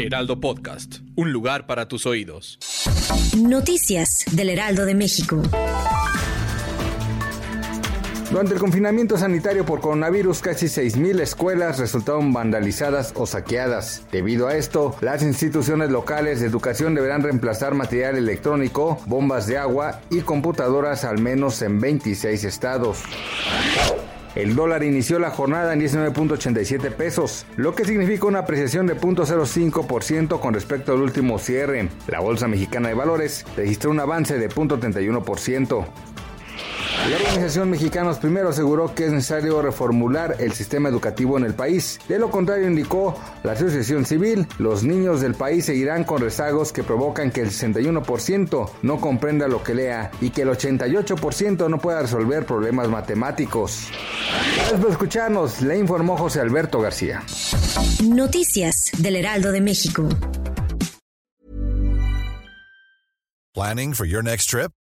Heraldo Podcast, un lugar para tus oídos. Noticias del Heraldo de México. Durante el confinamiento sanitario por coronavirus, casi 6.000 escuelas resultaron vandalizadas o saqueadas. Debido a esto, las instituciones locales de educación deberán reemplazar material electrónico, bombas de agua y computadoras al menos en 26 estados. El dólar inició la jornada en 19.87 pesos, lo que significa una apreciación de 0.05% con respecto al último cierre. La Bolsa Mexicana de Valores registró un avance de 0.31%. La Organización Mexicanos Primero aseguró que es necesario reformular el sistema educativo en el país. De lo contrario, indicó la Asociación Civil, los niños del país seguirán con rezagos que provocan que el 61% no comprenda lo que lea y que el 88% no pueda resolver problemas matemáticos. Gracias por escucharnos, le informó José Alberto García. Noticias del Heraldo de México. Planning for your next trip?